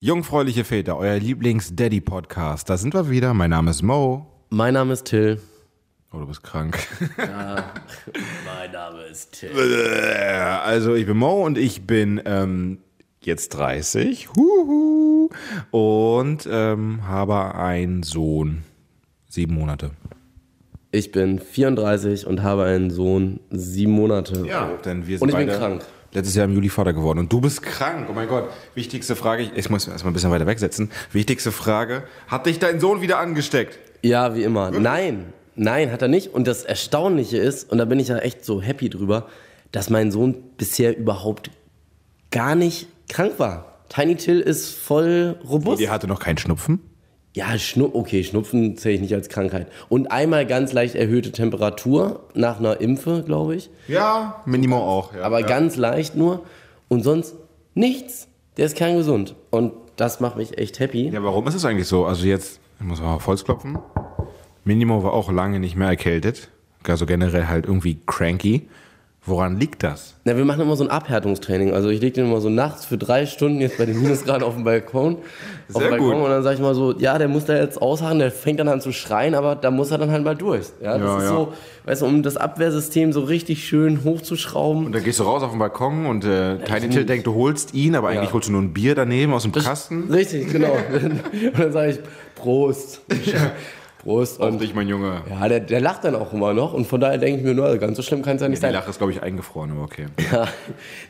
Jungfräuliche Väter, euer Lieblings-Daddy-Podcast. Da sind wir wieder. Mein Name ist Mo. Mein Name ist Till. Oh, du bist krank. Mein Name ist Till. Also, ich bin Mo und ich bin ähm, jetzt 30. Huhu. Und ähm, habe einen Sohn. Sieben Monate. Ich bin 34 und habe einen Sohn, sieben Monate. denn wir sind Und ich bin beide krank. Letztes Jahr im Juli Vater geworden. Und du bist krank. Oh mein Gott. Wichtigste Frage. Ich, ich muss erstmal ein bisschen weiter wegsetzen. Wichtigste Frage. Hat dich dein Sohn wieder angesteckt? Ja, wie immer. Nein, nein, hat er nicht. Und das Erstaunliche ist, und da bin ich ja echt so happy drüber, dass mein Sohn bisher überhaupt gar nicht krank war. Tiny Till ist voll robust. Der hatte noch keinen Schnupfen. Ja, Schnu okay, Schnupfen zähle ich nicht als Krankheit. Und einmal ganz leicht erhöhte Temperatur nach einer Impfe, glaube ich. Ja, Minimo auch. Ja. Aber ja. ganz leicht nur. Und sonst nichts. Der ist kerngesund. Und das macht mich echt happy. Ja, warum ist es eigentlich so? Also jetzt, ich muss mal auf Holz klopfen. Minimo war auch lange nicht mehr erkältet. Also generell halt irgendwie cranky. Woran liegt das? Na, wir machen immer so ein Abhärtungstraining. Also ich lege den immer so nachts für drei Stunden jetzt bei den Minusgraden auf dem Balkon. auf Sehr dem Balkon gut. und dann sage ich mal so, ja, der muss da jetzt ausharren, der fängt dann an zu schreien, aber da muss er dann halt mal durch. Ja, das Ja, ist ja. so, weißt du, um das Abwehrsystem so richtig schön hochzuschrauben. Und dann gehst du raus auf den Balkon und äh, Tiny Till denkt, du holst ihn, aber eigentlich holst du nur ein Bier daneben aus dem Kasten. Richtig, genau. und dann sage ich, Prost. Prost. Auf Und dich, mein Junge. ja, der, der lacht dann auch immer noch und von daher denke ich mir nur, also ganz so schlimm kann es ja nicht Die sein. Lache ist, glaube ich, eingefroren, aber okay. Ja.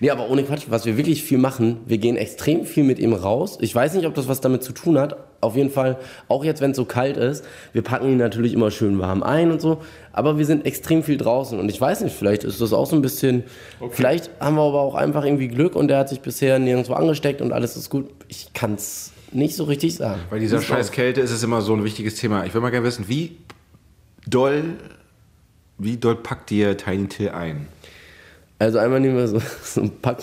Nee, aber ohne Quatsch, was wir wirklich viel machen, wir gehen extrem viel mit ihm raus. Ich weiß nicht, ob das was damit zu tun hat. Auf jeden Fall, auch jetzt, wenn es so kalt ist, wir packen ihn natürlich immer schön warm ein und so. Aber wir sind extrem viel draußen. Und ich weiß nicht, vielleicht ist das auch so ein bisschen. Vielleicht haben wir aber auch einfach irgendwie Glück und der hat sich bisher nirgendwo angesteckt und alles ist gut. Ich kann es nicht so richtig sagen. Bei dieser scheiß Kälte ist es immer so ein wichtiges Thema. Ich will mal gerne wissen, wie doll, wie doll packt dir Tiny Till ein? Also einmal nehmen wir so, so ein Pack,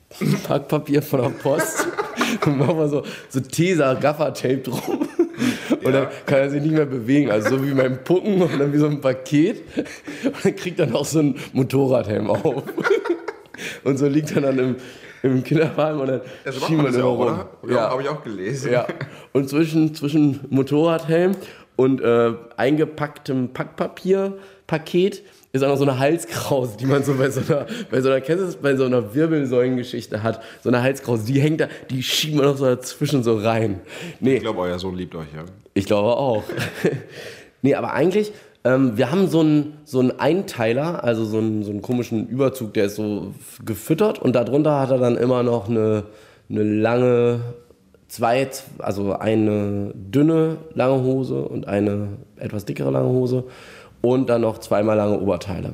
Packpapier von der Post und machen wir so, so Tesa Gaffer-Tape drum. Und dann kann er sich nicht mehr bewegen. Also so wie beim Pucken und dann wie so ein Paket. Und dann kriegt er noch so ein Motorradhelm auf. Und so liegt er dann im, im Kinderwagen und dann schieben wir den rum. Ja. Habe ich auch gelesen. Ja. Und zwischen, zwischen Motorradhelm und äh, eingepacktem Packpapierpaket ist auch noch so eine Halskrause, die man so bei so einer, bei so einer, kennst das, bei so einer Wirbelsäulengeschichte hat. So eine Halskrause, die hängt da, die schieben wir noch so dazwischen so rein. Nee, Ich glaube, euer Sohn liebt euch, ja. ich glaube auch. nee, aber eigentlich, ähm, wir haben so einen, so einen Einteiler, also so einen, so einen komischen Überzug, der ist so gefüttert und darunter hat er dann immer noch eine, eine lange, zwei, also eine dünne lange Hose und eine etwas dickere lange Hose und dann noch zweimal lange Oberteile.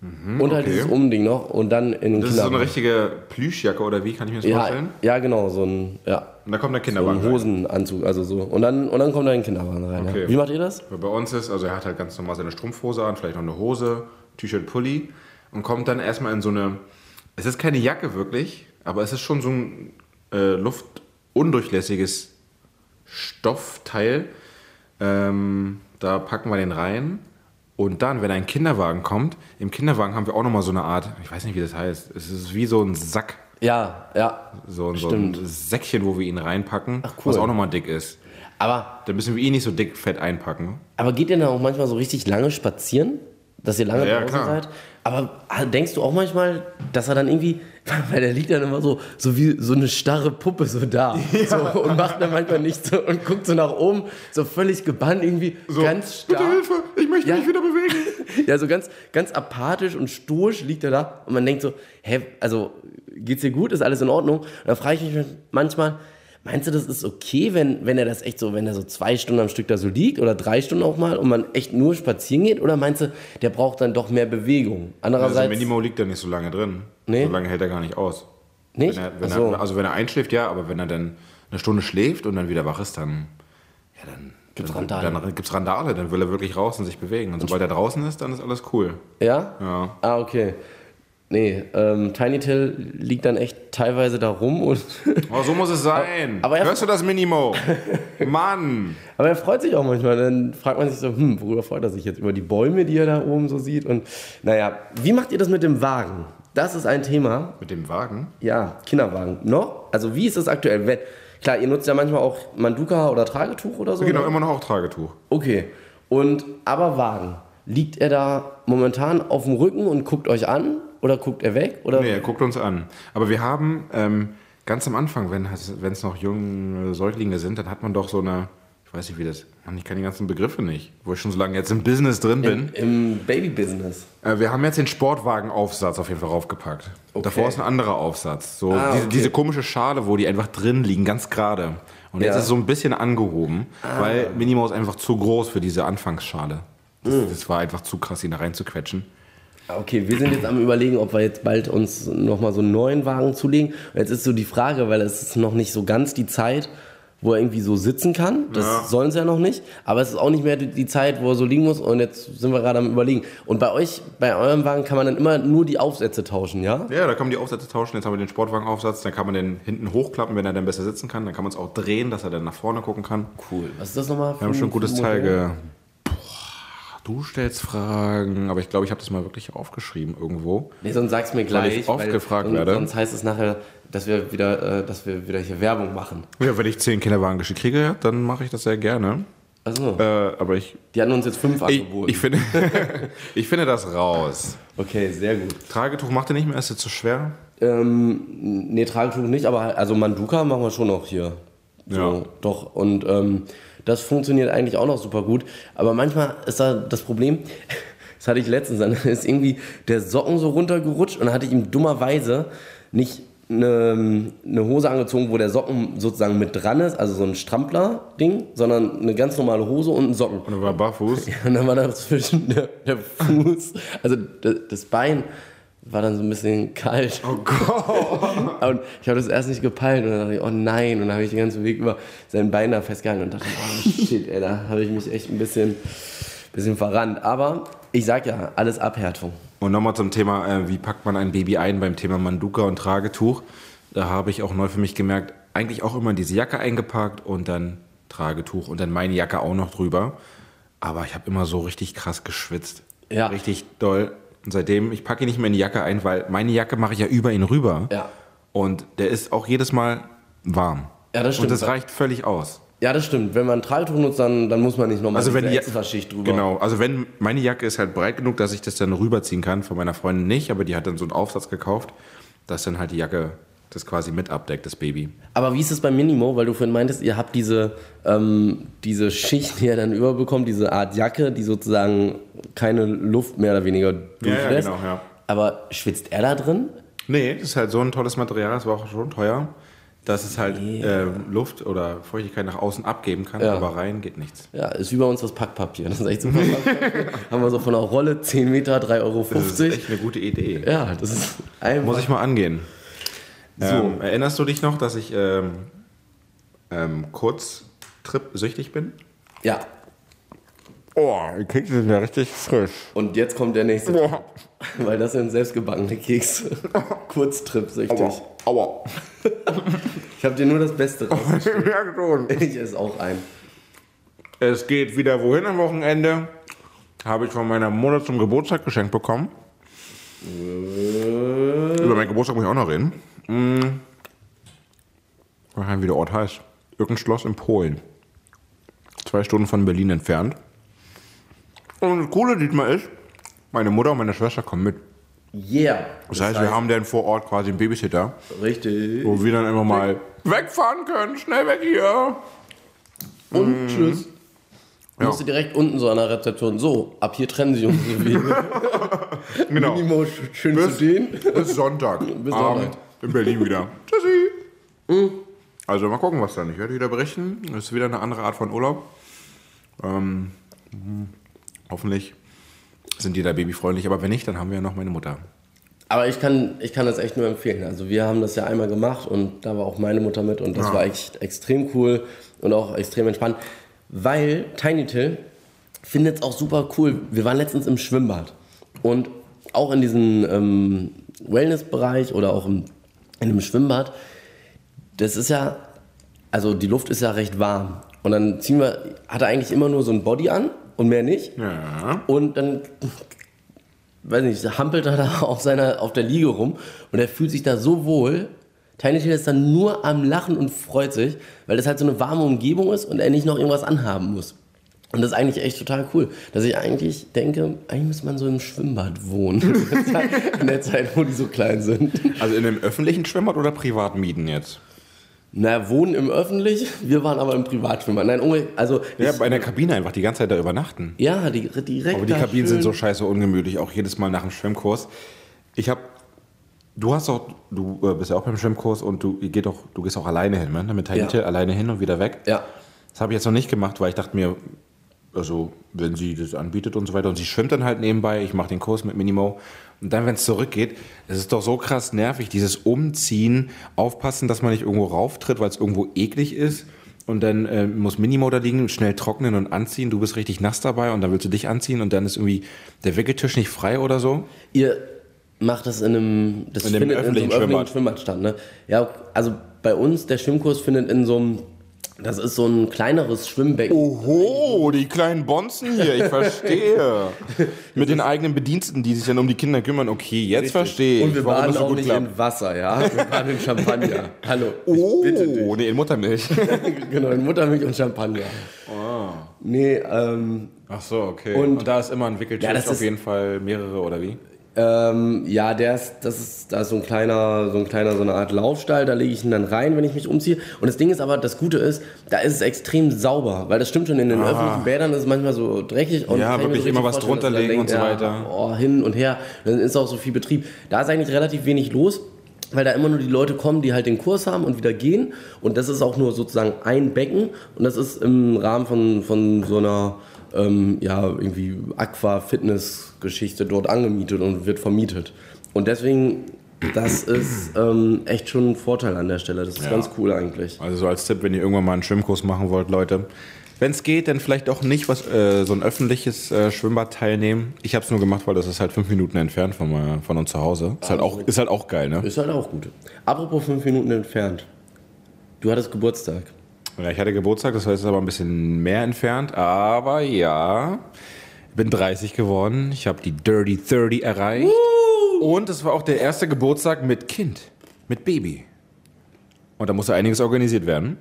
Und halt okay. dieses Umding noch und dann in den Das ist so eine richtige Plüschjacke oder wie kann ich mir das ja, vorstellen? ja, genau, so ein, ja, Und da kommt der so Kinderwagen. ein rein. Hosenanzug, also so. Und dann, und dann kommt er in den Kinderwagen rein. Okay. Ja. Wie macht ihr das? Bei uns ist, also er hat halt ganz normal seine Strumpfhose an, vielleicht noch eine Hose, T-Shirt, Pulli und kommt dann erstmal in so eine, es ist keine Jacke wirklich, aber es ist schon so ein äh, luftundurchlässiges Stoffteil. Ähm, da packen wir den rein und dann, wenn ein Kinderwagen kommt, im Kinderwagen haben wir auch nochmal so eine Art, ich weiß nicht, wie das heißt, es ist wie so ein Sack, Ja, ja. so, ein- so ein. Säckchen, wo wir ihn reinpacken, Ach, cool. was auch nochmal dick ist. Aber, Dann müssen wir ihn nicht so dick fett einpacken. aber geht ihr dann auch manchmal so richtig lange spazieren? Dass ihr lange Ja, draußen klar. seid? Aber ah, denkst du auch manchmal, dass er dann irgendwie, weil der liegt dann immer so, so wie so eine starre Puppe so da so, und macht dann manchmal nichts so, und guckt so nach oben, so völlig gebannt irgendwie, ganz starr. Bitte Hilfe, ich möchte Ja. mich wieder bewegen. Ja, so ganz, ganz apathisch und stoisch liegt er da und man denkt so, hä, also geht's dir gut, ist alles in Ordnung? Und dann frage ich mich manchmal, meinst du, das ist okay, wenn, wenn er das echt so, wenn er so zwei Stunden am Stück da so liegt oder drei Stunden auch mal und man echt nur spazieren geht? Oder meinst du, der braucht dann doch mehr Bewegung? Also Andererseits, Minimo liegt da nicht so lange drin. Nee. So lange hält er gar nicht aus. nicht? Wenn er, wenn so. er, also wenn er einschläft, ja, aber wenn er dann eine Stunde schläft und dann wieder wach ist, dann, ja, dann Gibt's dann, Randale. Dann gibt's Randale, dann will er wirklich raus und sich bewegen. Und sobald er draußen ist, dann ist alles cool. ja? Ja. Ah, okay. Nee, ähm, Tiny Till liegt dann echt teilweise da rum und Oh, so muss es sein. Aber er- Hörst du das Minimo? Mann! Aber er freut sich auch manchmal. Dann fragt man sich so, hm, worüber freut er sich jetzt? Über die Bäume, die er da oben so sieht? Und naja, wie macht ihr das mit dem Wagen? Das ist ein Thema. Mit dem Wagen? Ja, Kinderwagen. Noch? Also wie ist das aktuell? Wenn, klar, ihr nutzt ja manchmal auch Manduka oder Tragetuch oder so. Genau, ne? immer noch auch Tragetuch. Okay. Und aber Wagen, liegt er da momentan auf dem Rücken und guckt euch an oder guckt er weg? Oder? Nee, er guckt uns an. Aber wir haben ähm, ganz am Anfang, wenn es noch junge Säuglinge sind, dann hat man doch so eine, ich weiß nicht wie das, Mann, ich kann die ganzen Begriffe nicht, wo ich schon so lange jetzt im Business drin bin. Im Baby-Business. Äh, wir haben jetzt den Sportwagenaufsatz auf jeden Fall raufgepackt. Okay. Davor ist ein anderer Aufsatz. So Ah, diese, okay. diese komische Schale, wo die einfach drin liegen, ganz gerade. Und jetzt Ja. Ah. ist es so ein bisschen angehoben, weil Minimo ist einfach zu groß für diese Anfangsschale. Das, Mm. das war einfach zu krass, ihn da reinzuquetschen. Okay, wir sind jetzt am überlegen, ob wir jetzt bald uns nochmal so einen neuen Wagen zulegen. Und jetzt ist so die Frage, weil es ist noch nicht so ganz die Zeit, wo er irgendwie so sitzen kann. Das Ja. sollen sie ja noch nicht. Aber es ist auch nicht mehr die Zeit, wo er so liegen muss. Und jetzt sind wir gerade am überlegen. Und bei euch, bei eurem Wagen kann man dann immer nur die Aufsätze tauschen, ja? Ja, da kann man die Aufsätze tauschen. Jetzt haben wir den Sportwagenaufsatz. Dann kann man den hinten hochklappen, wenn er dann besser sitzen kann. Dann kann man es auch drehen, dass er dann nach vorne gucken kann. Cool. Was ist das nochmal? Wir haben schon ein gutes Teil du stellst Fragen, aber ich glaube, ich habe das mal wirklich aufgeschrieben irgendwo. Nee, sonst sag's mir Weil gleich. ich oft gefragt sonst- werde. Sonst heißt es nachher, dass wir wieder, äh, dass wir wieder hier Werbung machen. Ja, wenn ich zehn Kinderwagen geschickt kriege, dann mache ich das sehr gerne. Achso. Äh, aber ich, Die hatten uns jetzt fünf ich, angeboten. ich, finde, ich finde das raus. okay, sehr gut. Tragetuch macht ihr nicht mehr, ist jetzt zu schwer. Ähm, nee, Tragetuch nicht, aber also Manduka machen wir schon noch hier. So, Ja. Doch, und ähm, das funktioniert eigentlich auch noch super gut. Aber manchmal ist da das Problem, das hatte ich letztens, dann ist irgendwie der Socken so runtergerutscht und dann hatte ich ihm dummerweise nicht eine, eine Hose angezogen, wo der Socken sozusagen mit dran ist, also so ein Strampler-Ding, sondern eine ganz normale Hose und einen Socken. Und er war barfuß. Und dann war dazwischen der, der Fuß, also das Bein war dann so ein bisschen kalt. Oh Gott. Und ich habe das erst nicht gepeilt und dann dachte ich, oh nein. Und dann habe ich den ganzen Weg über sein Bein da festgehalten und dachte, oh shit, ey, da habe ich mich echt ein bisschen, bisschen verrannt. Aber ich sag ja, alles Abhärtung. Und nochmal zum Thema, äh, wie packt man ein Baby ein beim Thema Manduka und Tragetuch. Da habe ich auch neu für mich gemerkt, eigentlich auch immer diese Jacke eingepackt und dann Tragetuch und dann meine Jacke auch noch drüber. Aber ich habe immer so richtig krass geschwitzt. Ja. Richtig doll. Und seitdem, ich packe ihn nicht mehr in die Jacke ein, weil meine Jacke mache ich ja über ihn rüber. Ja. Und der ist auch jedes Mal warm. Ja, das stimmt. Und das reicht völlig aus. Ja, das stimmt. Wenn man ein Tragetuch nutzt, dann, dann muss man nicht nochmal Also die extra Schicht drüber. Genau, also wenn meine Jacke ist halt breit genug, dass ich das dann rüberziehen kann, von meiner Freundin nicht, aber die hat dann so einen Aufsatz gekauft, dass dann halt die Jacke das quasi mit abdeckt, das Baby. Aber wie ist es bei Minimo? Weil du vorhin meintest, ihr habt diese, ähm, diese Schicht, die er dann überbekommt, diese Art Jacke, die sozusagen keine Luft mehr oder weniger durchlässt. genau, ja. Aber schwitzt er da drin? Nee, das ist halt so ein tolles Material, das war auch schon teuer, dass es halt äh, Luft oder Feuchtigkeit nach außen abgeben kann, Ja. aber rein geht nichts. Ja, ist bei uns das Packpapier. Das ist echt super. Haben wir so von der Rolle 10 Meter, 3,50 Euro. Das ist echt eine gute Idee. Ja, das ist einfach. Muss ich mal angehen. So. Ähm, erinnerst du dich noch, dass ich ähm, ähm, Kurztrip süchtig bin? Ja. Oh, die Kekse sind ja richtig frisch. Und jetzt kommt der nächste. Boah. Weil das sind selbstgebackene Kekse. Kurztrip süchtig. Aua. Aua. Ich habe dir nur das Beste rausgestellt. Ich esse auch ein. Es geht wieder wohin am Wochenende. Habe ich von meiner Mutter zum Geburtstag geschenkt bekommen. Über meinen Geburtstag muss ich auch noch reden. Hm. Ich weiß nicht, wie der Ort heißt. Irgendein Schloss in Polen. Zwei Stunden von Berlin entfernt. Und das Coole diesmal ist, meine Mutter und meine Schwester kommen mit. Yeah. Das, heißt, wir haben dann vor Ort quasi einen Babysitter, Richtig. wo wir dann immer mal wegfahren können. Schnell weg hier. Und tschüss. Mhm. Ja. Musst du direkt unten so an der Rezeption. So, ab hier trennen sich unsere Wege. Genau. Minimo, sch- schön zu denen. Bis Sonntag. Bis Sonntag. In Berlin wieder. Tschüssi. Also mal gucken, was dann. Ich werde wieder berichten. Es ist wieder eine andere Art von Urlaub. Ähm, mhm. hoffentlich sind die da babyfreundlich, aber wenn nicht, dann haben wir ja noch meine Mutter. Aber ich kann, ich kann das echt nur empfehlen. Also wir haben das ja einmal gemacht und da war auch meine Mutter mit und das Ja. war echt extrem cool und auch extrem entspannt. Weil Tiny Till findet es auch super cool. Wir waren letztens im Schwimmbad und auch in diesem ähm, Wellness-Bereich oder auch im, in einem Schwimmbad, das ist ja, also die Luft ist ja recht warm. Und dann ziehen wir, hat er eigentlich immer nur so ein Body an und mehr nicht. Ja. Und dann, weiß nicht, hampelt er da auf, seiner, auf der Liege rum und er fühlt sich da so wohl, Tiny Tail ist dann nur am Lachen und freut sich, weil das halt so eine warme Umgebung ist und er nicht noch irgendwas anhaben muss. Und das ist eigentlich echt total cool, dass ich eigentlich denke, eigentlich muss man so im Schwimmbad wohnen. in der Zeit, wo die so klein sind. Also in einem öffentlichen Schwimmbad oder privat mieten jetzt? Na, wohnen im öffentlich, wir waren aber im Privatschwimmbad. Nein, unge- also Ja, bei einer Kabine einfach die ganze Zeit da übernachten. ja, die, direkt Aber die Kabinen sind schön- so scheiße ungemütlich, auch jedes Mal nach dem Schwimmkurs. Ich habe, du hast auch, du äh, bist ja auch beim Schwimmkurs und du, geht auch, du gehst auch alleine hin, ne? Mit Tiny Ja. Alleine hin und wieder weg. Ja, Das habe ich jetzt noch nicht gemacht, weil ich dachte mir, also wenn sie das anbietet und so weiter und sie schwimmt dann halt nebenbei, ich mache den Kurs mit Minimo und dann, wenn es zurückgeht, es ist doch so krass nervig, dieses Umziehen, aufpassen, dass man nicht irgendwo rauftritt, weil es irgendwo eklig ist und dann äh, muss Minimo da liegen, schnell trocknen und anziehen, du bist richtig nass dabei und dann willst du dich anziehen und dann ist irgendwie der Wickeltisch nicht frei oder so. ihr macht das in einem, das In dem findet öffentlichen in so einem öffentlichen Schwimmbad. Schwimmbad statt, ne? Ja, also bei uns, der Schwimmkurs findet in so einem, das ist so ein kleineres Schwimmbecken. Oho, die kleinen Bonzen hier, ich verstehe. Mit den eigenen Bediensteten, die sich dann um die Kinder kümmern. Okay, jetzt verstehe ich. Und wir warum baden das so auch gut nicht klappt. in Wasser, ja? Wir baden in Champagner. Hallo, Oh, bitte dich. nee, in Muttermilch. genau, in Muttermilch und Champagner. Nee, ähm, Ach so, okay. Und- Und, da ist immer ein Wickeltisch, Ja, auf jeden Fall mehrere oder wie? Ähm, ja, der ist, das ist, da ist so ein kleiner, so ein kleiner, so eine Art Laufstall, da lege ich ihn dann rein, wenn ich mich umziehe. Und das Ding ist aber, das Gute ist, da ist es extrem sauber, weil das stimmt schon, in den öffentlichen Bädern ist es manchmal so dreckig. Und Ja, wirklich so immer was drunter legen und so weiter. Oh, hin und her, dann ist auch so viel Betrieb. Da ist eigentlich relativ wenig los. Weil da immer nur die Leute kommen, die halt den Kurs haben und wieder gehen. Und das ist auch nur sozusagen ein Becken. Und das ist im Rahmen von, von so einer ähm, ja, irgendwie Aqua-Fitness-Geschichte dort angemietet und wird vermietet. Und deswegen, das ist ähm, echt schon ein Vorteil an der Stelle. Das ist Ja. ganz cool eigentlich. Also so als Tipp, wenn ihr irgendwann mal einen Schwimmkurs machen wollt, Leute. Wenn es geht, dann vielleicht auch nicht was, äh, so ein öffentliches äh, Schwimmbad teilnehmen. Ich habe es nur gemacht, weil das ist halt fünf Minuten entfernt von, äh, von uns zu Hause. Ist halt, auch, ist halt auch geil, ne? Ist halt auch gut. Apropos fünf Minuten entfernt. Du hattest Geburtstag. Ja, ich hatte Geburtstag, das heißt, es ist aber ein bisschen mehr entfernt. Aber ja, bin 30 geworden. Ich habe die Dirty 30 erreicht. Und es war auch der erste Geburtstag mit Kind, mit Baby. Und da musste einiges organisiert werden.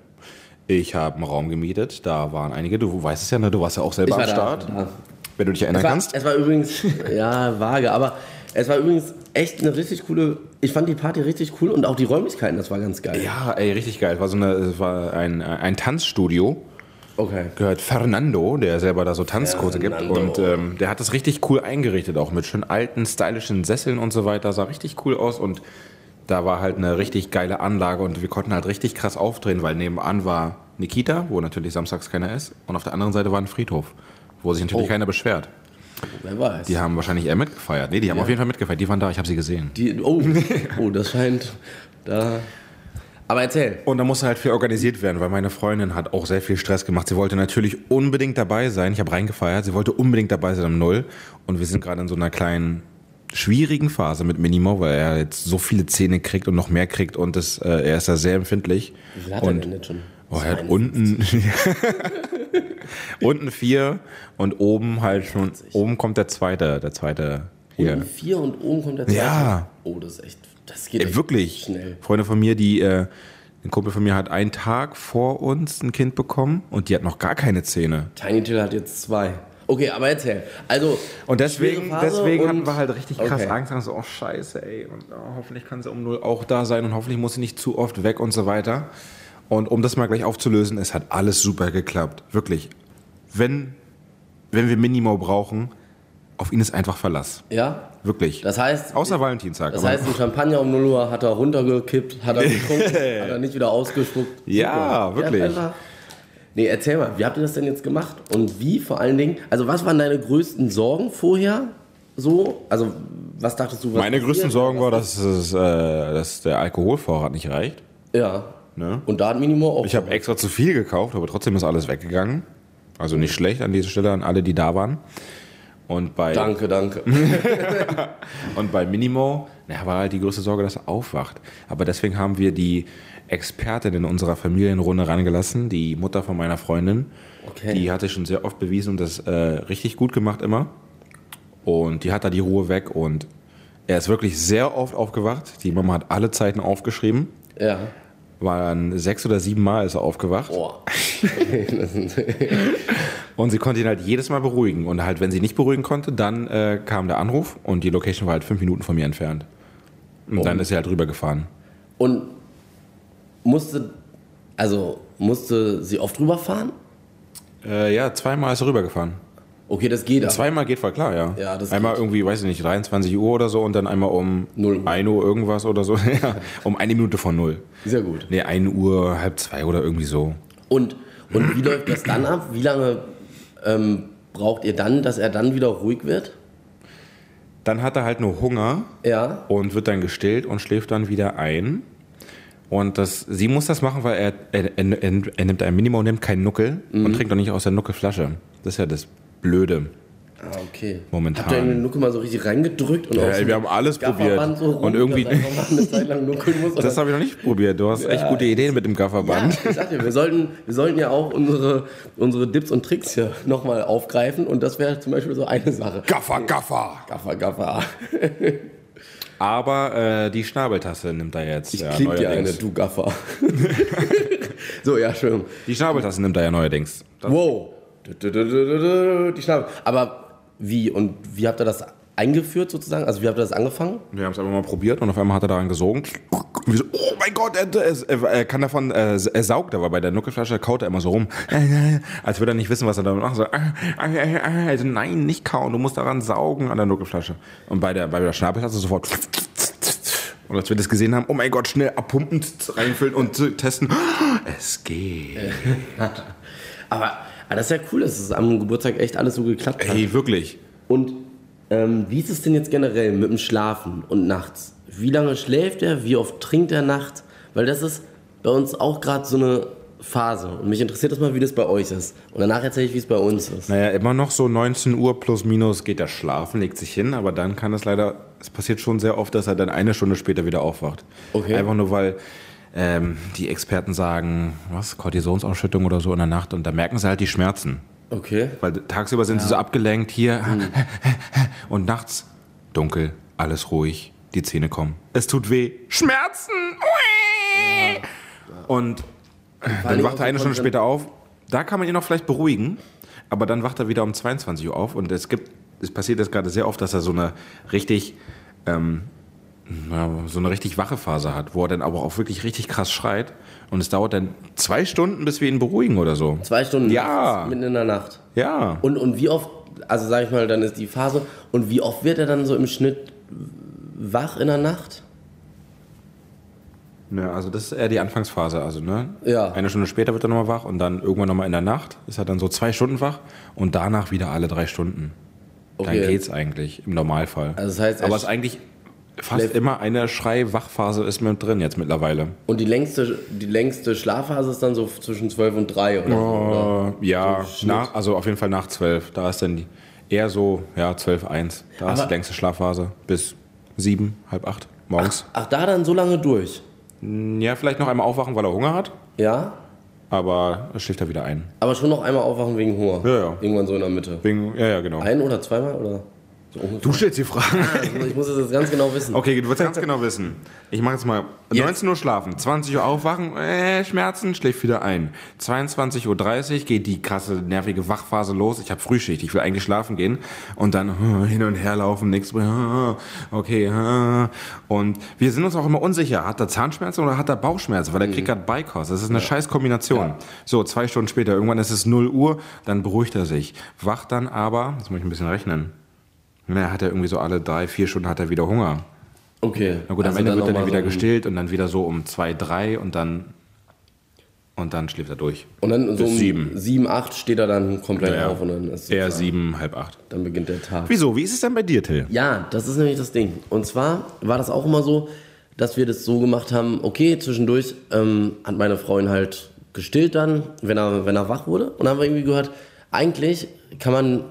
Ich habe einen Raum gemietet, da waren einige, du weißt es ja, ne? du warst ja auch selber am da, Start. da. Wenn du dich erinnern Es war, kannst. es war übrigens, ja, vage, aber es war übrigens echt eine richtig coole, ich fand die Party richtig cool und auch die Räumlichkeiten, das war ganz geil. Ja, ey, richtig geil. Es war, so eine, es war ein, ein Tanzstudio. Okay. gehört Fernando, der selber da so Tanzkurse gibt. Fernando. Und ähm, der hat das richtig cool eingerichtet, auch mit schön alten, stylischen Sesseln und so weiter. Sah richtig cool aus und da war halt eine richtig geile Anlage und wir konnten halt richtig krass aufdrehen, weil nebenan war Nikita, wo natürlich samstags keiner ist, und auf der anderen Seite war ein Friedhof, wo sich natürlich Oh. keiner beschwert. Wer weiß. Die haben wahrscheinlich eher mitgefeiert. Nee, die haben auf jeden Fall mitgefeiert. Die waren da, ich habe sie gesehen. Die, oh, oh, das scheint da. Aber erzähl. Und da musste halt viel organisiert werden, weil meine Freundin hat auch sehr viel Stress gemacht. Sie wollte natürlich unbedingt dabei sein. Ich habe reingefeiert. Sie wollte unbedingt dabei sein am Null. Und wir sind gerade in so einer kleinen schwierigen Phase mit Minimo, weil er jetzt so viele Zähne kriegt und noch mehr kriegt und das, äh, er ist da sehr empfindlich. Wie viel hat er denn jetzt schon? Oh, er hat unten, unten vier und oben halt schon, oben kommt der zweite, der zweite hier. Unten vier und oben kommt der zweite. Ja. Oh, das ist echt, das geht Ey, echt wirklich. schnell. Freunde von mir, die, äh, ein Kumpel von mir hat einen Tag vor uns ein Kind bekommen und die hat noch gar keine Zähne. Tiny Till hat jetzt zwei. Okay, aber erzähl. Also, Und deswegen, deswegen hatten wir halt richtig krass Okay. Angst. Angst so, oh scheiße, ey. Und oh, hoffentlich kann sie um null auch da sein und hoffentlich muss sie nicht zu oft weg und so weiter. Und um das mal gleich aufzulösen, es hat alles super geklappt. Wirklich. Wenn, wenn wir Minimo brauchen, auf ihn ist einfach Verlass. ja. Wirklich. Das heißt, Außer Valentinstag. das heißt, ein Champagner um 0 Uhr hat er runtergekippt, hat er getrunken, hat er nicht wieder ausgespuckt. Ja, Super. wirklich. Nee, erzähl mal, wie habt ihr das denn jetzt gemacht? Und wie vor allen Dingen, also was waren deine größten Sorgen vorher? So, also was dachtest du? Was Meine größten? Sorgen war, dass, es, äh, dass der Alkoholvorrat nicht reicht. Ja. Ne? Und da hat Minimo auch. Ich habe extra zu viel gekauft, aber trotzdem ist alles weggegangen. Also nicht schlecht an dieser Stelle an alle, die da waren. Und bei, Danke, danke. und bei Minimo na, war halt die größte Sorge, dass er aufwacht. Aber deswegen haben wir die Expertin in unserer Familienrunde rangelassen, die Mutter von meiner Freundin. Okay. Die hatte schon sehr oft bewiesen und das äh, richtig gut gemacht immer. Und die hat da die Ruhe weg und er ist wirklich sehr oft aufgewacht. Die Mama hat alle Zeiten aufgeschrieben. Ja. Waren sechs oder sieben Mal ist er aufgewacht. Boah. Und sie konnte ihn halt jedes Mal beruhigen. Und halt, wenn sie nicht beruhigen konnte, dann äh, kam der Anruf und die Location war halt fünf Minuten von mir entfernt. Und dann ist sie halt rübergefahren. Und musste, also musste sie oft rüberfahren? Äh, ja, zweimal ist er rübergefahren. Okay, das geht. Zweimal geht voll klar, ja. Ja, das einmal geht. irgendwie, weiß ich nicht, 23 Uhr oder so und dann einmal um Null Uhr. 1 Uhr irgendwas oder so. ja, um eine Minute vor null. Ist ja gut. Nee, 1 Uhr, halb zwei oder irgendwie so. Und, und wie läuft das dann ab? Wie lange ähm, braucht ihr dann, dass er dann wieder ruhig wird? Dann hat er halt nur Hunger Ja. und wird dann gestillt und schläft dann wieder ein. Und das, sie muss das machen, weil er, er, er, er nimmt ein Minimum, nimmt keinen Nuckel Mhm. und trinkt auch nicht aus der Nuckelflasche. Das ist ja das Blöde. Ah, okay. Momentan. Habt ihr in den Nuckel mal so richtig reingedrückt? Und Ja, wir haben alles probiert. So Und irgendwie- eine muss? Das habe ich noch nicht probiert. Du hast echt gute Ideen mit dem ja, Gafferband. ich sag dir, wir sollten, wir sollten ja auch unsere, unsere Dips und Tricks hier nochmal aufgreifen und das wäre zum Beispiel so eine Sache. Gaffer, Gaffer! Gaffer, Gaffer. Aber äh, die Schnabeltasse nimmt er jetzt. Ich ja, klick dir eine, du Gaffer. so, ja, schön. Die Schnabeltasse nimmt er ja neuerdings. Das, Wow. Die Schnabel. Aber wie und wie habt ihr das eingeführt sozusagen? Also wie habt ihr das angefangen? Wir haben es einfach mal probiert und auf einmal hat er daran gesogen. Und wir so, oh mein Gott, er, er, kann davon, äh, er saugt aber bei der Nuckelflasche, kaut er immer so rum. Als würde er nicht wissen, was er damit macht. So, äh, äh, also nein, nicht kauen, du musst daran saugen an der Nuckelflasche. Und bei der, bei der Schnabeltasse sofort. Und als wir das gesehen haben, oh mein Gott, schnell abpumpen, reinfüllen und testen. Es geht. Aber, aber das ist ja cool, dass es am Geburtstag echt alles so geklappt hat. Ey, wirklich. Und ähm, wie ist es denn jetzt generell mit dem Schlafen und nachts? Wie lange schläft er? Wie oft trinkt er nachts? Weil das ist bei uns auch gerade so eine Phase. Und mich interessiert das mal, wie das bei euch ist. Und danach erzähle ich, wie es bei uns ist. Naja, immer noch so 19 Uhr plus minus geht er schlafen, legt sich hin, aber dann kann es leider, es passiert schon sehr oft, dass er dann eine Stunde später wieder aufwacht. Okay. Einfach nur, weil ähm, die Experten sagen, was, Kortisonsausschüttung oder so in der Nacht und da merken sie halt die Schmerzen. Okay. Weil tagsüber sind sie so abgelenkt hier und nachts dunkel, alles ruhig, die Zähne kommen. Es tut weh. Schmerzen! Ui! Und dann wacht er eine Stunde später auf. Da kann man ihn noch vielleicht beruhigen, aber dann wacht er wieder um 22 Uhr auf und es gibt, es passiert jetzt gerade sehr oft, dass er so eine richtig, ähm, na, so eine richtig wache Phase hat, wo er dann aber auch wirklich richtig krass schreit und es dauert dann zwei Stunden, bis wir ihn beruhigen oder so. Zwei Stunden Ja. mitten in der Nacht. Ja. Und, und wie oft, also sage ich mal, dann ist die Phase, und wie oft wird er dann so im Schnitt wach in der Nacht? Ja, also das ist eher die Anfangsphase. Also, ne? Ja. Eine Stunde später wird er nochmal wach und dann irgendwann nochmal in der Nacht ist er dann so zwei Stunden wach und danach wieder alle drei Stunden. Okay. Dann geht's eigentlich im Normalfall. Also das heißt, er Aber es ist eigentlich fast schläft- immer eine Schrei-Wachphase ist mit drin jetzt mittlerweile. Und die längste, die längste Schlafphase ist dann so zwischen 12 und 3 oder so, oder? Ja, So nach, also auf jeden Fall nach zwölf. Da ist dann eher so, ja, zwölf, eins. Da ist Aber- die längste Schlafphase bis sieben, halb acht morgens. Ach, da dann so lange durch? Ja, vielleicht noch einmal aufwachen, weil er Hunger hat, Ja? aber er schläft er wieder ein. Aber schon noch einmal aufwachen wegen Hunger? Ja, ja. Irgendwann so in der Mitte. Wegen, ja, ja, genau. Ein oder zweimal? Oder? So ungefähr? Du stellst die Fragen. Ich muss es jetzt ganz genau wissen. Okay, du willst ganz genau wissen. Ich mache jetzt mal 19 Uhr schlafen, 20 Uhr aufwachen, äh, Schmerzen, schläft wieder ein. 22.30 Uhr geht die krasse, nervige Wachphase los. Ich habe Frühschicht, ich will eigentlich schlafen gehen. Und dann äh, hin und her laufen, nichts. Äh, okay. Äh. Und wir sind uns auch immer unsicher. Hat er Zahnschmerzen oder hat er Bauchschmerzen? Weil er kriegt gerade Beikost. Das ist eine scheiß Kombination. So, zwei Stunden später, irgendwann ist es 0 Uhr, dann beruhigt er sich. Wacht dann aber, jetzt muss ich ein bisschen rechnen. Na, hat er irgendwie so alle drei, vier Stunden hat er wieder Hunger. Okay. Na gut, Also am Ende dann wird er dann wieder so gestillt und dann wieder so um zwei, drei und dann und dann schläft er durch. Und dann so Bis um sieben. 7, 8 steht er dann komplett Ja, auf und dann ist Eher sozusagen- sieben, halb acht. Dann beginnt der Tag. Wieso? Wie ist es denn bei dir, Till? Ja, das ist nämlich das Ding. Und zwar war das auch immer so, dass wir das so gemacht haben, okay, zwischendurch ähm, hat meine Frau ihn halt gestillt dann, wenn er, wenn er wach wurde. Und dann haben wir irgendwie gehört, eigentlich kann man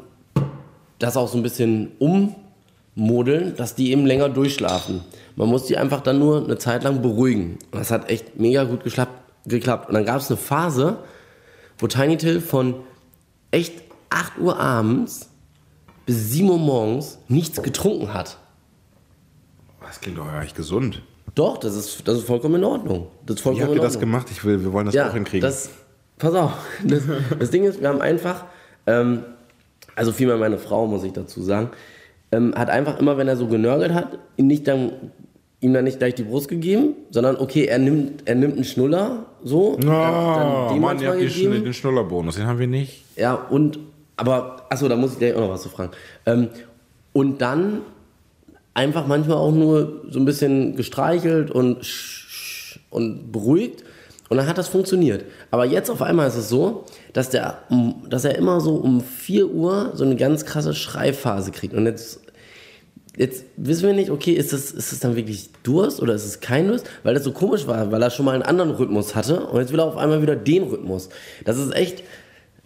das auch so ein bisschen ummodeln, dass die eben länger durchschlafen. Man muss die einfach dann nur eine Zeit lang beruhigen. Und das hat echt mega gut geklappt. Und dann gab es eine Phase, wo Tiny Till von echt 8 Uhr abends bis 7 Uhr morgens nichts getrunken hat. Das klingt doch eigentlich gesund. Doch, das ist, das ist vollkommen in Ordnung. Das ist Wie vollkommen habt in ihr das gemacht? Ich will, wir wollen das auch hinkriegen. Das, pass auf. Das, das Ding ist, wir haben einfach, ähm, also vielmehr meine Frau, muss ich dazu sagen, ähm, hat einfach immer, wenn er so genörgelt hat, ihm, nicht dann, ihm dann nicht gleich die Brust gegeben, sondern okay, er nimmt, er nimmt einen Schnuller, so. oh, dem Mann, ihr habt gegeben. Den Schnullerbonus, den haben wir nicht. Ja, und, aber, achso, da muss ich gleich auch noch was zu fragen. Ähm, und dann einfach manchmal auch nur so ein bisschen gestreichelt und, und beruhigt. Und dann hat das funktioniert. Aber jetzt auf einmal ist es so, dass, der, dass er immer so um 4 Uhr so eine ganz krasse Schreiphase kriegt. Und jetzt, jetzt wissen wir nicht, okay, ist das, ist das dann wirklich Durst oder ist es kein Durst? Weil das so komisch war, weil er schon mal einen anderen Rhythmus hatte und jetzt will er auf einmal wieder den Rhythmus. Das ist echt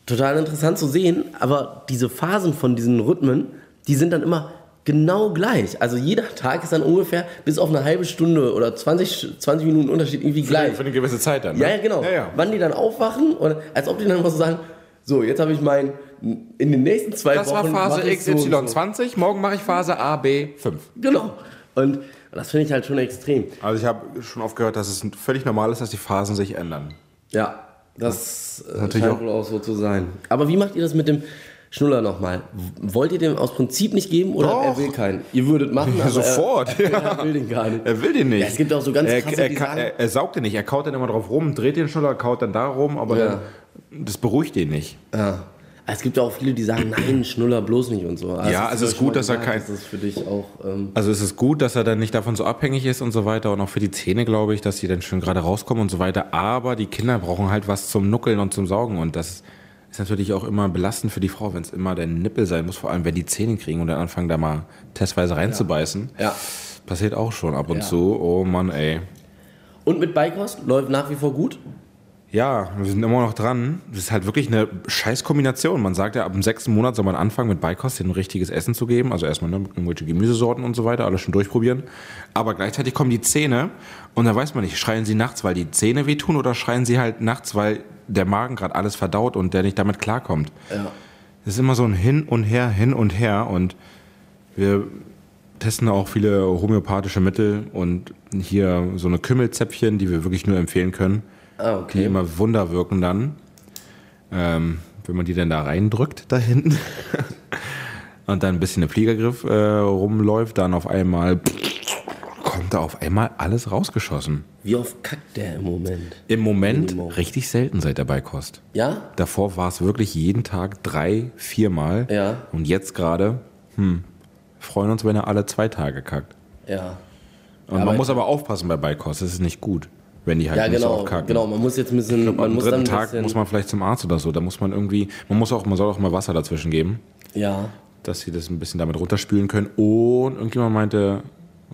total interessant zu sehen, aber diese Phasen von diesen Rhythmen, die sind dann immer genau gleich. Also jeder Tag ist dann ungefähr bis auf eine halbe Stunde oder 20, 20 Minuten Unterschied irgendwie gleich. Für eine gewisse Zeit dann. Ne? Ja, ja, genau. Ja, ja. Wann die dann aufwachen und als ob die dann mal so sagen, so, jetzt habe ich mein, in den nächsten zwei Das war Wochen. Phase mach ich so und so. XY20, morgen mache ich Phase A, B, 5. Genau. Und das finde ich halt schon extrem. Also ich habe schon oft gehört, dass es völlig normal ist, dass die Phasen sich ändern. Ja, das natürlich scheint auch- wohl auch so zu sein. Aber wie macht ihr das mit dem Schnuller nochmal? Wollt ihr dem aus Prinzip nicht geben oder Doch. er will keinen? Ihr würdet machen, aber sofort, Er, er will den gar nicht. Er will den nicht. Ja, es gibt auch so ganz er, krasse, er, die kann- sagen- er, er saugt den nicht. Er kaut dann immer drauf rum, dreht den Schnuller, kaut dann da rum, aber Ja. dann, das beruhigt ihn nicht. Ja. Es gibt ja auch viele, die sagen, nein, Schnuller bloß nicht und so. Also Ja, hast es ist gut, dass er gesagt, kein- Das ist für dich auch. Ähm, Also es ist gut, dass er dann nicht davon so abhängig ist und so weiter und auch für die Zähne, glaube ich, dass die dann schön gerade rauskommen und so weiter. Aber die Kinder brauchen halt was zum Nuckeln und zum Saugen und das ist natürlich auch immer belastend für die Frau, wenn es immer der Nippel sein muss, vor allem wenn die Zähne kriegen und dann anfangen da mal testweise reinzubeißen. ja. Passiert auch schon ab und Ja. zu. Oh Mann, ey. Und mit Beikost läuft nach wie vor gut. Ja, wir sind immer noch dran. Das ist halt wirklich eine scheiß Kombination. Man sagt ja, ab dem sechsten Monat soll man anfangen, mit Beikost ein richtiges Essen zu geben. Also erstmal ne, irgendwelche Gemüsesorten und so weiter, alles schon durchprobieren. Aber gleichzeitig kommen die Zähne und da weiß man nicht, schreien sie nachts, weil die Zähne wehtun oder schreien sie halt nachts, weil der Magen gerade alles verdaut und der nicht damit klarkommt. Ja. Es ist immer so ein Hin und Her, hin und her und wir testen auch viele homöopathische Mittel und hier so eine Kümmelzäpfchen, die wir wirklich nur empfehlen können Ah, die okay. immer Wunder wirken dann. Ähm, wenn man die dann da reindrückt, da hinten. und dann ein bisschen der Fliegergriff äh, rumläuft, dann auf einmal kommt da auf einmal alles rausgeschossen. Wie oft kackt der im Moment? Im Moment Minimum. richtig selten seit der Beikost. Ja? Davor war es wirklich jeden Tag drei, viermal. Ja. Und jetzt gerade, hm, freuen uns, wenn er alle zwei Tage kackt. Ja. Und Aber- man muss aber aufpassen bei Beikost, das ist nicht gut, wenn die halt Ja, nicht so genau. oft kacken. Genau, man muss jetzt ein bisschen. Am Man muss dann dritten Tag muss man vielleicht zum Arzt oder so. Da muss man irgendwie, man muss auch, man soll auch mal Wasser dazwischen geben, Ja. dass sie das ein bisschen damit runterspülen können. Und irgendjemand meinte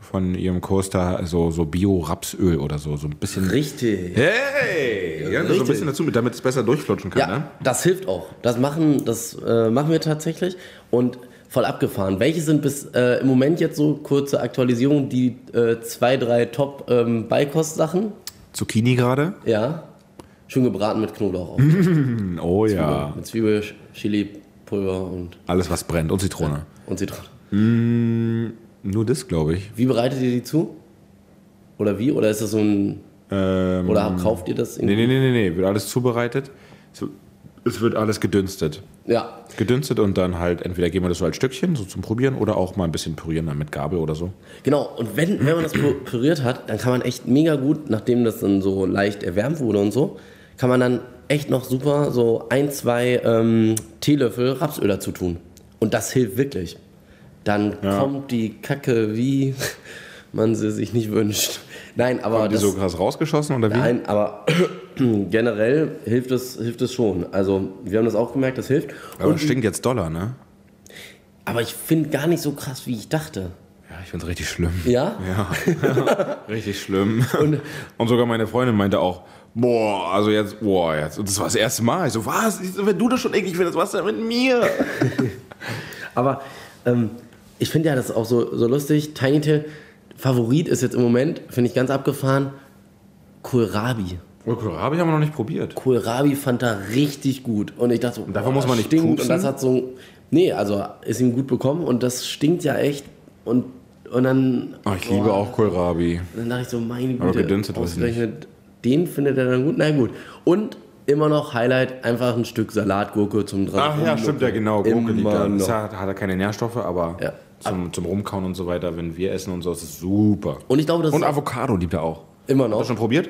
von ihrem Coaster so, so Bio-Rapsöl oder so, so ein bisschen. Richtig. Hey! Ja, so ein Richtig. bisschen dazu, mit- damit es besser durchflutschen kann, Ja, ne? das hilft auch. Das machen, das äh, machen wir tatsächlich und voll abgefahren. Welche sind bis äh, im Moment jetzt so kurze Aktualisierung die äh, zwei, drei Top ähm? Zucchini gerade? Ja. Schön gebraten mit Knoblauch auch. Oh ja. Mit Zwiebel, Chili, Pulver und, Alles, was brennt. Und Zitrone. und Zitrone. Nur das, glaube ich. Wie bereitet ihr die zu? Oder wie? Oder ist das so ein. Ähm, Oder kauft ihr das nee, irgendwie? nee, nee, nee, nee. Wird alles zubereitet. Es- wird alles gedünstet. Ja. Gedünstet und dann halt entweder geben wir das so als Stückchen, so zum Probieren, oder auch mal ein bisschen pürieren dann mit Gabel oder so. Genau, und wenn, wenn man das pü- püriert hat, dann kann man echt mega gut, nachdem das dann so leicht erwärmt wurde und so, kann man dann echt noch super so ein, zwei ähm, Teelöffel Rapsöl dazu tun. Und das hilft wirklich. Dann Ja. kommt die Kacke, wie man sie sich nicht wünscht. Nein, aber Haben die das, so krass rausgeschossen oder wie? nein, aber generell hilft es, hilft es schon. Also wir haben das auch gemerkt, das hilft. Aber Und, stinkt jetzt Dollar, ne? aber ich finde gar nicht so krass, wie ich dachte. Ja, ich find's richtig schlimm. Ja? Ja, richtig schlimm. Und- Und, sogar meine Freundin meinte auch, boah, also jetzt, boah, jetzt. Und das war das erste Mal. Ich so, was? Ich so, wenn du das schon eklig findest, was denn mit mir? Aber ähm, ich finde ja das auch so, so lustig. Tiny Tail, Favorit ist jetzt im Moment, finde ich ganz abgefahren, Kohlrabi. Oh, Kohlrabi haben wir noch nicht probiert. Kohlrabi fand er richtig gut. Und ich dachte so, davon boah, muss man nicht stinkt. pupsen? Und das hat so, nee, also ist ihm gut bekommen und das stinkt ja echt. Und Und dann. Oh, ich liebe boah, auch Kohlrabi. Dann dachte ich so, meine Aber Güte, gedünstet weiß ich ausgerechnet den findet er dann gut. Na gut. Und immer noch Highlight, einfach ein Stück Salatgurke zum drauf. Ach ja, stimmt ja genau. Gurke. Das hat, hat er keine Nährstoffe, aber Ja. Zum, zum Rumkauen und so weiter, wenn wir essen und so, ist es super. Und ich glaube, das Und ist Avocado liebt er auch. immer Hast du noch. schon probiert?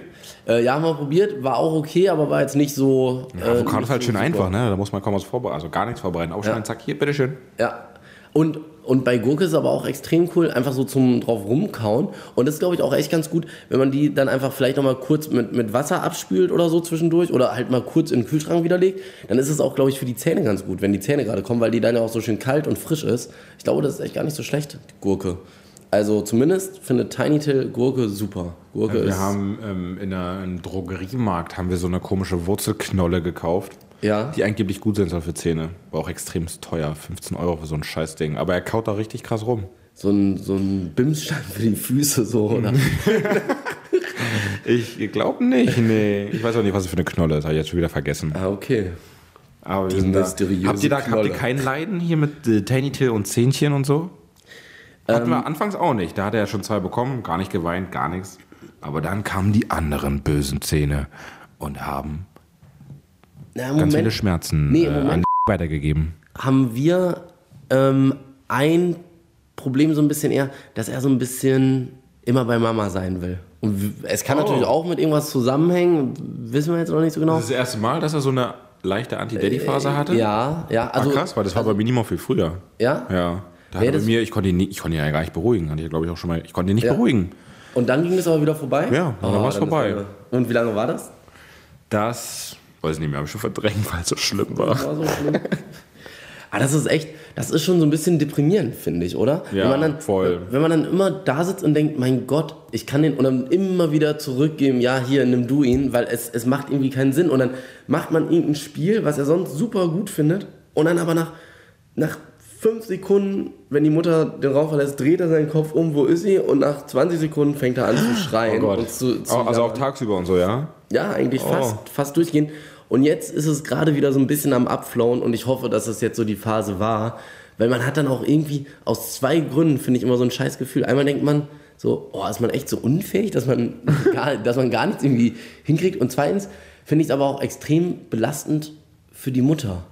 Äh, ja, haben wir probiert, war auch okay, aber war jetzt nicht so. äh, Avocado nicht ist halt so schön super. einfach, ne? Da muss man kaum was vorbereiten. Also gar nichts vorbereiten. Aufschneiden, zack, hier, bitteschön. Ja. Und, und bei Gurke ist es aber auch extrem cool, einfach so zum drauf rumkauen. Und das ist, glaube ich, auch echt ganz gut, wenn man die dann einfach vielleicht nochmal kurz mit, mit Wasser abspült oder so zwischendurch oder halt mal kurz in den Kühlschrank widerlegt. Dann ist es auch, glaube ich, für die Zähne ganz gut, wenn die Zähne gerade kommen, weil die dann ja auch so schön kalt und frisch ist. Ich glaube, das ist echt gar nicht so schlecht, die Gurke. Also zumindest findet Tiny Till Gurke super. Gurke Wir ist. haben ähm, in einem Drogeriemarkt haben wir so eine komische Wurzelknolle gekauft. Ja. Die angeblich gut sein soll für Zähne. War auch extrem teuer. 15 Euro für so ein Scheißding. Aber er kaut da richtig krass rum. so ein, so ein Bimsstein für die Füße so, oder? Ich glaube nicht, nee. Ich weiß auch nicht, was es für eine Knolle ist. Habe ich jetzt schon wieder vergessen. ah, okay. Aber Die mysteriöse Habt ihr da habt ihr kein Leiden hier mit äh, Tiny Till und Zähnchen und so? Hatten wir anfangs auch nicht. Da hat er ja schon zwei bekommen, gar nicht geweint, gar nichts. Aber dann kamen die anderen bösen Zähne und haben Na, im ganz viele Moment Schmerzen Nee, äh, Moment- an weitergegeben. haben wir ähm, ein Problem so ein bisschen eher, dass er so ein bisschen immer bei Mama sein will. Und es kann Oh. natürlich auch mit irgendwas zusammenhängen, wissen wir jetzt noch nicht so genau. Das ist das erste Mal, dass er so eine leichte Anti-Daddy-Phase hatte? Ja, ja, Also, also ah, krass, weil das war bei mir nicht mal viel früher. ja. Ja. Da das- bei mir, ich konnte ihn, nie, ich konnte ihn ja gar nicht beruhigen. Hatte ich, glaube ich, auch schon mal. Ich konnte ihn nicht Ja. beruhigen. Und dann ging es aber wieder vorbei. Ja, und dann war's ist vorbei. lange. Und wie lange war das? Das, weiß ich nicht mehr, habe ich schon verdrängt, weil es so schlimm war. War so schlimm. Aber das ist echt, das ist schon so ein bisschen deprimierend, finde ich, oder? Ja, wenn man dann, voll. Wenn man dann immer da sitzt und denkt, mein Gott, ich kann den und dann immer wieder zurückgeben, ja, hier, nimm du ihn, weil es, es macht irgendwie keinen Sinn. Und dann macht man irgendein Spiel, was er sonst super gut findet, und dann aber nach, nach fünf Sekunden, wenn die Mutter den Raum verlässt, dreht er seinen Kopf um, wo ist sie? Und nach 20 Sekunden fängt er an zu schreien. Oh Gott. Und zu, zu also auch tagsüber und so, ja? Ja, eigentlich Oh. fast, fast durchgehend. Und jetzt ist es gerade wieder so ein bisschen am Abflauen und ich hoffe, dass es jetzt so die Phase war. Weil man hat dann auch irgendwie aus zwei Gründen, finde ich, immer so ein scheiß Gefühl. Einmal denkt man so, oh, ist man echt so unfähig, dass man gar, dass man gar nichts irgendwie hinkriegt. Und zweitens finde ich es aber auch extrem belastend für die Mutter.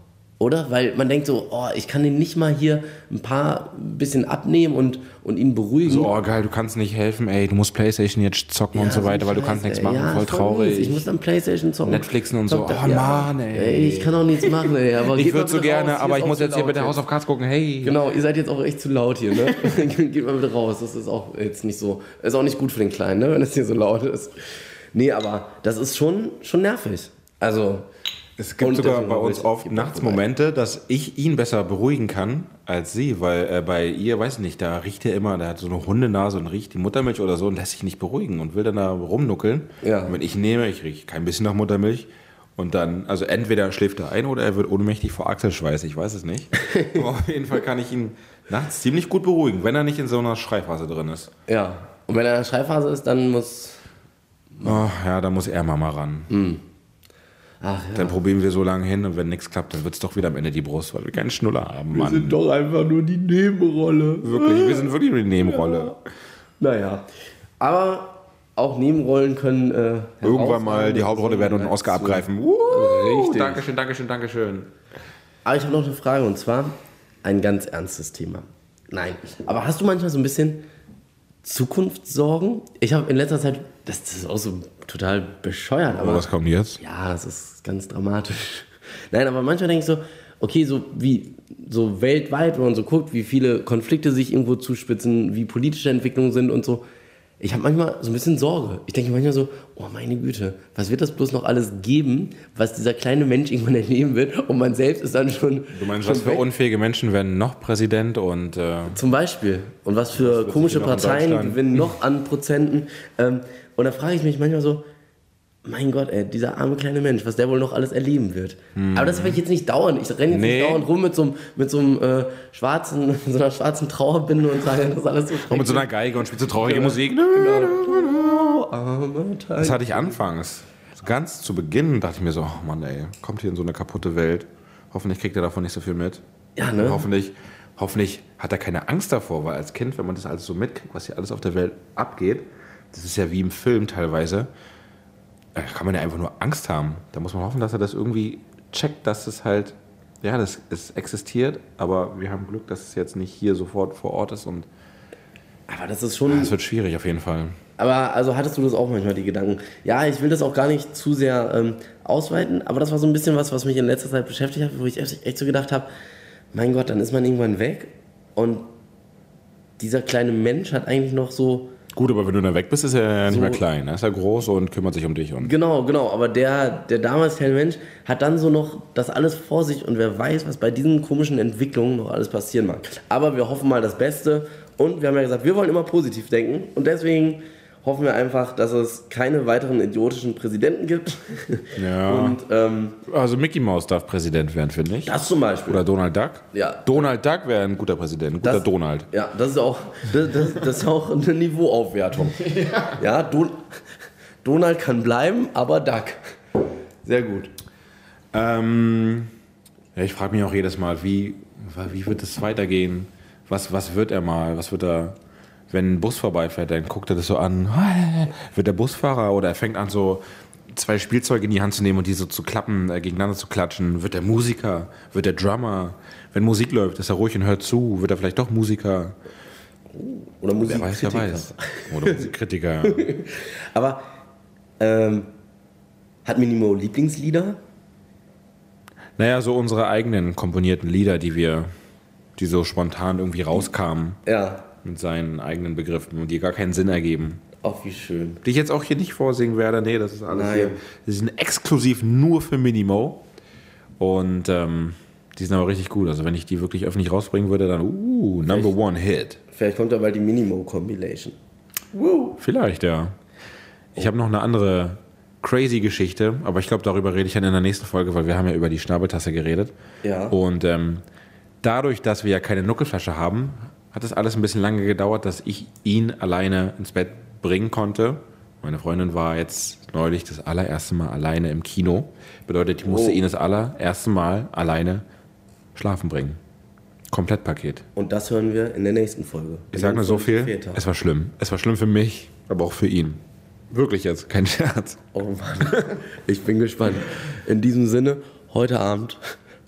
Oder? Weil man denkt so, oh, ich kann den nicht mal hier ein paar bisschen abnehmen und, und ihn beruhigen. So, oh geil, du kannst nicht helfen, ey, du musst Playstation jetzt zocken und so Ja, weiter, weil du kannst nichts ey. machen, Ja, voll traurig. Ich muss dann Playstation zocken. Netflixen und so. Zockt Oh er- Mann, ey. Ich kann auch nichts machen, ey. Aber ich würde so gerne, raus. aber ich muss jetzt hier bitte House of Cards gucken, hey. Genau, ihr seid jetzt auch echt zu laut hier, ne? Geht mal bitte raus. Das ist auch jetzt nicht so. Ist auch nicht gut für den Kleinen, ne? Wenn es hier so laut ist. Nee, aber das ist schon, schon nervig. Also. Es gibt Und sogar bei uns oft nachts. Momente, dass ich ihn besser beruhigen kann als sie, weil äh, bei ihr, weiß ich nicht, da riecht er immer, der hat so eine Hundenase und riecht die Muttermilch oder so und lässt sich nicht beruhigen und will dann da rumnuckeln. Ja. Und wenn ich nehme, ich rieche kein bisschen nach Muttermilch und dann, also entweder schläft er ein oder er wird ohnmächtig vor Achselschweiß, ich weiß es nicht. Aber auf jeden Fall kann ich ihn nachts ziemlich gut beruhigen, wenn er nicht in so einer Schreiphase drin ist. Ja. Und wenn er in der Schreibphase ist, dann muss. Oh, ja, da muss er Mama ran. Ach ja. Dann probieren wir so lange hin und wenn nichts klappt, dann wird es doch wieder am Ende die Brust, weil wir keinen Schnuller haben, Mann. doch einfach nur die Nebenrolle. Wirklich, wir sind wirklich nur die Nebenrolle. Naja. Aber auch Nebenrollen können. Äh, Irgendwann mal die Hauptrolle werden und einen Oscar abgreifen. Uh, Richtig. Dankeschön, Dankeschön, Dankeschön. Aber ich habe noch eine Frage und zwar ein ganz ernstes Thema. Nein, aber hast du manchmal so ein bisschen Zukunftssorgen? Ich habe in letzter Zeit, das ist auch so total bescheuert, aber Aber was kommt jetzt? ja, das ist ganz dramatisch. Nein, aber manchmal denke ich so, okay, so wie so weltweit, wenn man so guckt, wie viele Konflikte sich irgendwo zuspitzen, wie politische Entwicklungen sind und so. Ich habe manchmal so ein bisschen Sorge. Ich denke manchmal so, oh meine Güte, was wird das bloß noch alles geben, was dieser kleine Mensch irgendwann erleben wird und man selbst ist dann schon. Du meinst, schon was für unfähige Menschen werden noch Präsident und äh, Zum Beispiel. Und was für wird komische Parteien gewinnen noch an Prozenten. Ähm, und da frage ich mich manchmal so, mein Gott, ey, dieser arme kleine Mensch, was der wohl noch alles erleben wird. Aber das will ich jetzt nicht dauern. Ich renne jetzt Nee. nicht dauernd rum mit so einem, mit so einem äh, schwarzen, so einer schwarzen Trauerbinde und sage, das ist alles so und mit so einer Geige und spielt so traurige Musik. Genau. Armer Teil. Das hatte ich anfangs. Ganz zu Beginn dachte ich mir so, oh Mann, ey, kommt hier in so eine kaputte Welt. Hoffentlich kriegt er davon nicht so viel mit. Ja, ne? Hoffentlich, hoffentlich hat er keine Angst davor, weil als Kind, wenn man das alles so mitkriegt, was hier alles auf der Welt abgeht, das ist ja wie im Film teilweise, da kann man ja einfach nur Angst haben. Da muss man hoffen, dass er das irgendwie checkt, dass es halt, ja, das es existiert, aber wir haben Glück, dass es jetzt nicht hier sofort vor Ort ist und Aber das ist schon. es wird schwierig auf jeden Fall. Aber also hattest du das auch manchmal, die Gedanken? Ja, ich will das auch gar nicht zu sehr ähm, ausweiten, aber das war so ein bisschen was, was mich in letzter Zeit beschäftigt hat, wo ich echt, echt so gedacht habe, mein Gott, dann ist man irgendwann weg und dieser kleine Mensch hat eigentlich noch so, Gut, aber wenn du dann weg bist, ist er ja nicht So- mehr klein. Er ist ja groß und kümmert sich um dich. Und genau, genau, aber der, der damals kleine Mensch hat dann so noch das alles vor sich und wer weiß, was bei diesen komischen Entwicklungen noch alles passieren mag. Aber wir hoffen mal das Beste und wir haben ja gesagt, wir wollen immer positiv denken und deswegen hoffen wir einfach, dass es keine weiteren idiotischen Präsidenten gibt. Ja. Und ähm, also Mickey Mouse darf Präsident werden, finde ich. das zum Beispiel. Oder Donald Duck. Ja. Donald Duck wäre ein guter Präsident, ein guter Das- Donald. Ja, das ist auch, das, das, das ist auch eine Niveauaufwertung. Ja, Don, Donald kann bleiben, aber Duck. Sehr gut. Ähm, ja, ich frage mich auch jedes Mal, wie, wie wird es weitergehen? Was, was wird er mal? Was wird er, wenn ein Bus vorbeifährt, dann guckt er das so an. Wird der Busfahrer oder er fängt an, so zwei Spielzeuge in die Hand zu nehmen und die so zu klappen, äh, gegeneinander zu klatschen. Wird der Musiker? Wird der Drummer? Wenn Musik läuft, ist er ruhig und hört zu. Wird er vielleicht doch Musiker? Oder Wer weiß, wer Musikkritiker. weiß. Oder Musikkritiker. Aber ähm, hat Minimo Lieblingslieder? naja, so unsere eigenen komponierten Lieder, die wir, die so spontan irgendwie rauskamen. Ja. Mit seinen eigenen Begriffen und die gar keinen Sinn ergeben. Auch wie schön. Die ich jetzt auch hier nicht vorsingen werde. Nee, das ist alles Nein. hier. Die sind exklusiv nur für Minimo. Und ähm, die sind aber richtig gut. Also wenn ich die wirklich öffentlich rausbringen würde, dann uh, Number Vielleicht- One Hit. Vielleicht kommt ja bald die Minimo-Compilation. Vielleicht, ja. Ich habe noch eine andere crazy Geschichte, aber ich glaube, darüber rede ich dann in der nächsten Folge, weil wir haben ja über die Schnabeltasse geredet. Ja. Und ähm, dadurch, dass wir ja keine Nuckelflasche haben, hat es alles ein bisschen lange gedauert, dass ich ihn alleine ins Bett bringen konnte. Meine Freundin war jetzt neulich das allererste Mal alleine im Kino. Bedeutet, ich musste Oh. ihn das allererste Mal alleine schlafen bringen. Komplettpaket. Und das hören wir in der nächsten Folge. Ich sage nur so viel. Väter. Es war schlimm. Es war schlimm für mich, aber auch für ihn. Wirklich jetzt, kein Scherz. Oh Mann, ich bin gespannt. In diesem Sinne, heute Abend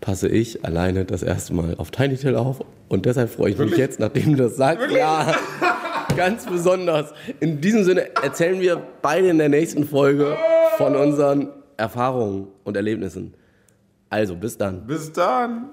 passe ich alleine das erste Mal auf Tiny Tail auf und deshalb freue ich mich jetzt, nachdem du das sagst, ja, ganz besonders. In diesem Sinne erzählen wir beide in der nächsten Folge von unseren Erfahrungen und Erlebnissen. Also, bis dann. Bis dann.